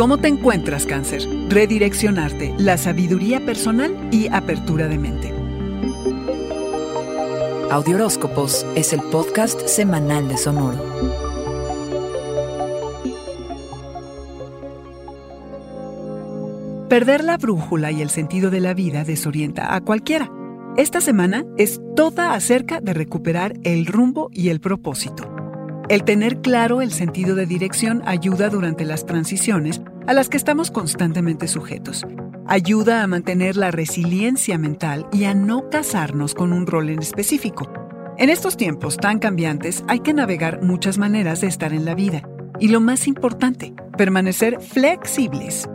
¿Cómo te encuentras, cáncer? Redireccionarte, la sabiduría personal y apertura de mente. Audioróscopos es el podcast semanal de Sonoro. Perder la brújula y el sentido de la vida desorienta a cualquiera. Esta semana es toda acerca de recuperar el rumbo y el propósito. El tener claro el sentido de dirección ayuda durante las transiciones a las que estamos constantemente sujetos. Ayuda a mantener la resiliencia mental y a no casarnos con un rol en específico. En estos tiempos tan cambiantes hay que navegar muchas maneras de estar en la vida. Y lo más importante, permanecer flexibles.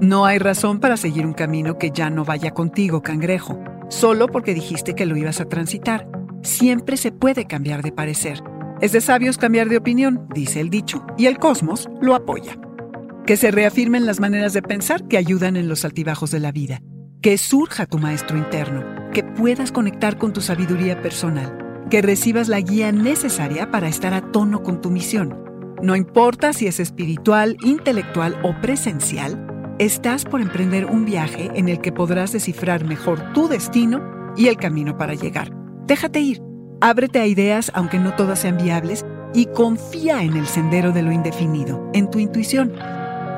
No hay razón para seguir un camino que ya no vaya contigo, cangrejo, solo porque dijiste que lo ibas a transitar. Siempre se puede cambiar de parecer. Es de sabios cambiar de opinión, dice el dicho, y el cosmos lo apoya. Que se reafirmen las maneras de pensar que ayudan en los altibajos de la vida. Que surja tu maestro interno, que puedas conectar con tu sabiduría personal, que recibas la guía necesaria para estar a tono con tu misión. No importa si es espiritual, intelectual o presencial, estás por emprender un viaje en el que podrás descifrar mejor tu destino y el camino para llegar. Déjate ir Ábrete a ideas aunque no todas sean viables y confía en el sendero de lo indefinido, en tu intuición.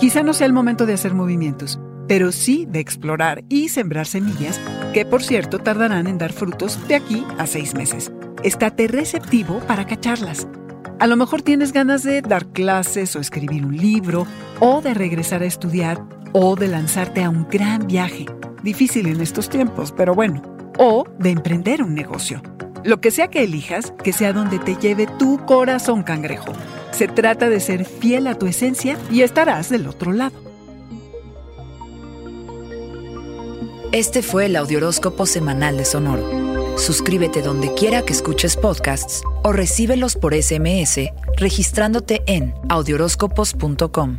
Quizá no sea el momento de hacer movimientos, pero sí de explorar y sembrar semillas que por cierto tardarán en dar frutos de aquí a seis meses. Estate receptivo para cacharlas. A lo mejor tienes ganas de dar clases o escribir un libro, o de regresar a estudiar, o de lanzarte a un gran viaje. Difícil en estos tiempos, pero bueno. O de emprender un negocio. Lo que sea que elijas, que sea donde te lleve tu corazón cangrejo. Se trata de ser fiel a tu esencia y estarás del otro lado. Este fue el Audioróscopo Semanal de Sonoro. Suscríbete donde quiera que escuches podcasts o recíbelos por SMS registrándote en audioróscopos.com.